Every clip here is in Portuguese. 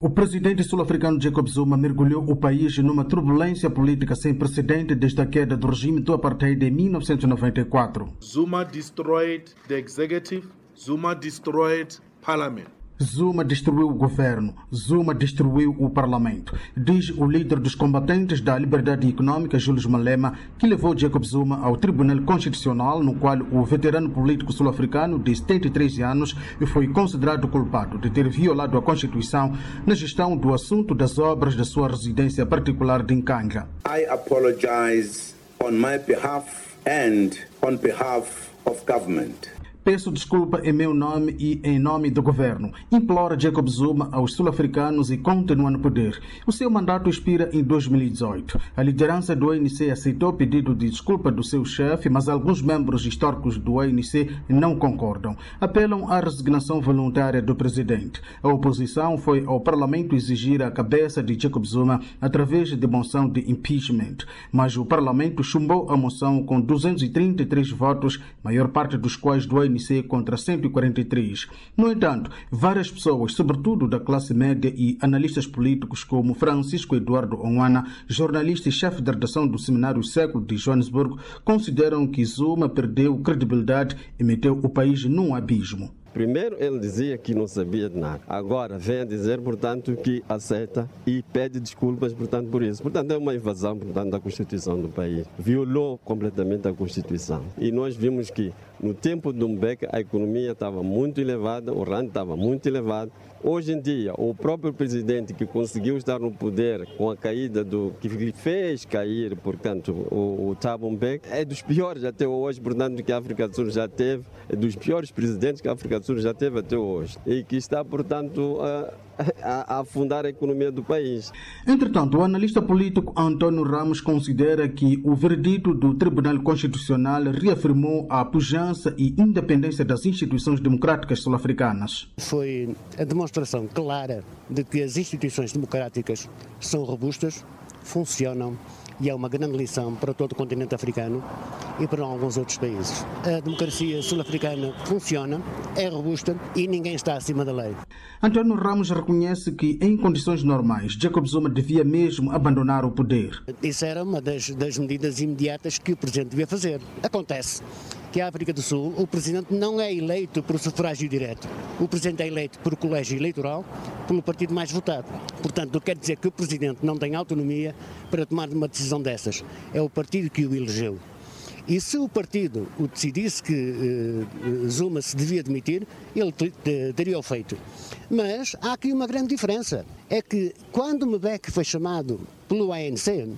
O presidente sul-africano Jacob Zuma mergulhou o país numa turbulência política sem precedente desde a queda do regime do apartheid em 1994. Zuma destroyed the executive, Zuma destroyed parliament. Zuma destruiu o governo, Zuma destruiu o parlamento, diz o líder dos combatentes da liberdade econômica, Julius Malema, que levou Jacob Zuma ao Tribunal Constitucional, no qual o veterano político sul-africano de 73 anos foi considerado culpado de ter violado a Constituição na gestão do assunto das obras da sua residência particular de Nkandla. I apologize on my behalf and on behalf of government. Peço desculpa em meu nome e em nome do governo. Implora Jacob Zuma aos sul-africanos e continua no poder. O seu mandato expira em 2018. A liderança do ANC aceitou o pedido de desculpa do seu chefe, mas alguns membros históricos do ANC não concordam. Apelam à resignação voluntária do presidente. A oposição foi ao parlamento exigir a cabeça de Jacob Zuma através de moção de impeachment, mas o parlamento chumbou a moção com 233 votos, maior parte dos quais do ANC contra 143. No entanto, várias pessoas, sobretudo da classe média e analistas políticos como Francisco Eduardo Onwana, jornalista e chefe da redação do Seminário Século de Joanesburgo, consideram que Zuma perdeu credibilidade e meteu o país num abismo. Primeiro ele dizia que não sabia de nada. Agora vem a dizer, portanto, que aceita e pede desculpas, portanto, por isso. Portanto, é uma invasão, portanto, da Constituição do país. Violou completamente a Constituição. E nós vimos que no tempo do Mbeki a economia estava muito elevada, o rand estava muito elevado. Hoje em dia, o próprio presidente que conseguiu estar no poder com a caída do que fez cair, portanto, o, o Thabo Mbeki, é dos piores até hoje, portanto, que a África do Sul já teve, é dos piores presidentes que a África do Sul já teve até hoje. E que está, portanto, a, a, afundar a economia do país. Entretanto, o analista político Antônio Ramos considera que o veredito do Tribunal Constitucional reafirmou a pujança e independência das instituições democráticas sul-africanas. Foi a demonstração clara de que as instituições democráticas são robustas, funcionam e é uma grande lição para todo o continente africano e para alguns outros países. A democracia sul-africana funciona, é robusta e ninguém está acima da lei. António Ramos reconhece que, em condições normais, Jacob Zuma devia mesmo abandonar o poder. Isso era uma das, das medidas imediatas que o presidente devia fazer. Acontece que a África do Sul, o presidente não é eleito por sufrágio direto. O presidente é eleito por colégio eleitoral, pelo partido mais votado. Portanto, quer dizer que o presidente não tem autonomia para tomar uma decisão dessas. É o partido que o elegeu. E se o partido o decidisse que uh, Zuma se devia demitir, ele teria o feito. Mas há aqui uma grande diferença. É que quando Mbeki foi chamado pelo ANC,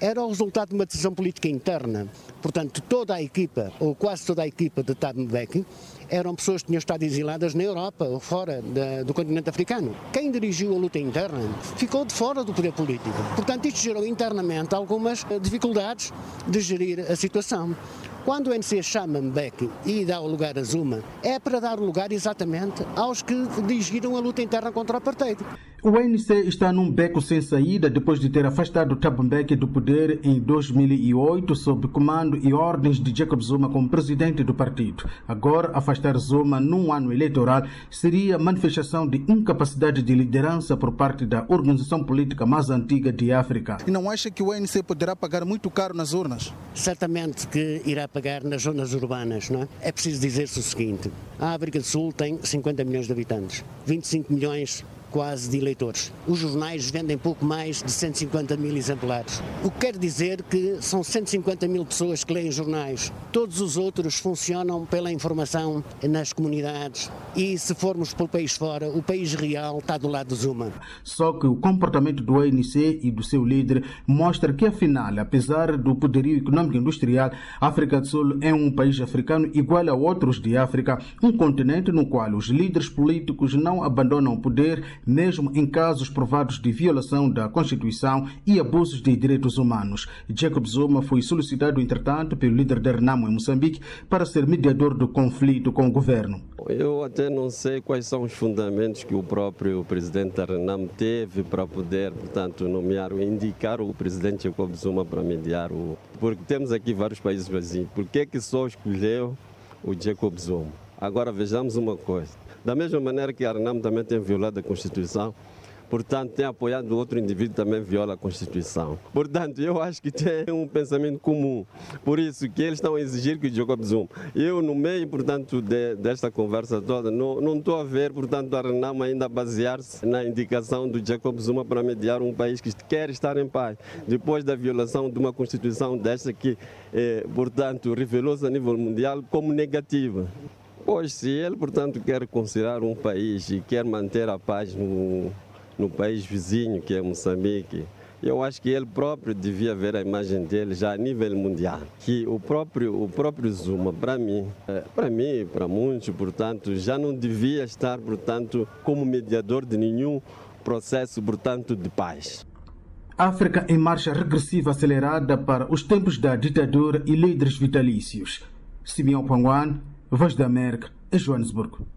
era o resultado de uma decisão política interna. Portanto, toda a equipa, ou quase toda a equipa de Thabo Mbeki, eram pessoas que tinham estado exiladas na Europa ou fora da, do continente africano. Quem dirigiu a luta interna ficou de fora do poder político. Portanto, isto gerou internamente algumas dificuldades de gerir a situação. Quando o NC chama Mbeki e dá o lugar a Zuma, é para dar lugar exatamente aos que dirigiram a luta interna contra o apartheid. O ANC está num beco sem saída depois de ter afastado Thabo Mbeki do poder em 2008 sob comando e ordens de Jacob Zuma como presidente do partido. Agora, afastar Zuma num ano eleitoral seria manifestação de incapacidade de liderança por parte da organização política mais antiga de África. E não acha que o ANC poderá pagar muito caro nas urnas? Certamente que irá pagar nas zonas urbanas, não é? É preciso dizer-se o seguinte: a África do Sul tem 50 milhões de habitantes, 25 milhões quase de eleitores. Os jornais vendem pouco mais de 150 mil exemplares. O que quer dizer que são 150 mil pessoas que leem jornais. Todos os outros funcionam pela informação nas comunidades e se formos para o país fora, o país real está do lado do Zuma. Só que o comportamento do ANC e do seu líder mostra que, afinal, apesar do poderio econômico e industrial, a África do Sul é um país africano igual a outros de África, um continente no qual os líderes políticos não abandonam o poder mesmo em casos provados de violação da Constituição e abusos de direitos humanos. Jacob Zuma foi solicitado, entretanto, pelo líder da Renamo em Moçambique para ser mediador do conflito com o governo. Eu até não sei quais são os fundamentos que o próprio presidente da Renamo teve para poder, portanto, nomear ou indicar o presidente Jacob Zuma para mediar o. Porque temos aqui vários países vazios. Por que, que só escolheu o Jacob Zuma? Agora vejamos uma coisa. Da mesma maneira que a Renamo também tem violado a Constituição, portanto, tem apoiado outro indivíduo também viola a Constituição. Portanto, eu acho que tem um pensamento comum. Por isso que eles estão a exigir que o Jacob Zuma. Eu, no meio, portanto, de, desta conversa toda, não, estou a ver, portanto, a ainda basear-se na indicação do Jacob Zuma para mediar um país que quer estar em paz. Depois da violação de uma Constituição desta que, eh, portanto, revelou-se a nível mundial como negativa. Pois, se ele, portanto, quer considerar um país e quer manter a paz no, no país vizinho, que é Moçambique, eu acho que ele próprio devia ver a imagem dele já a nível mundial. Que o próprio, o próprio Zuma, para mim, para mim, para muitos, portanto, já não devia estar, portanto, como mediador de nenhum processo, portanto, de paz. África em marcha regressiva acelerada para os tempos da ditadura e líderes vitalícios. Simeão Panguan, América, em Joanesburgo.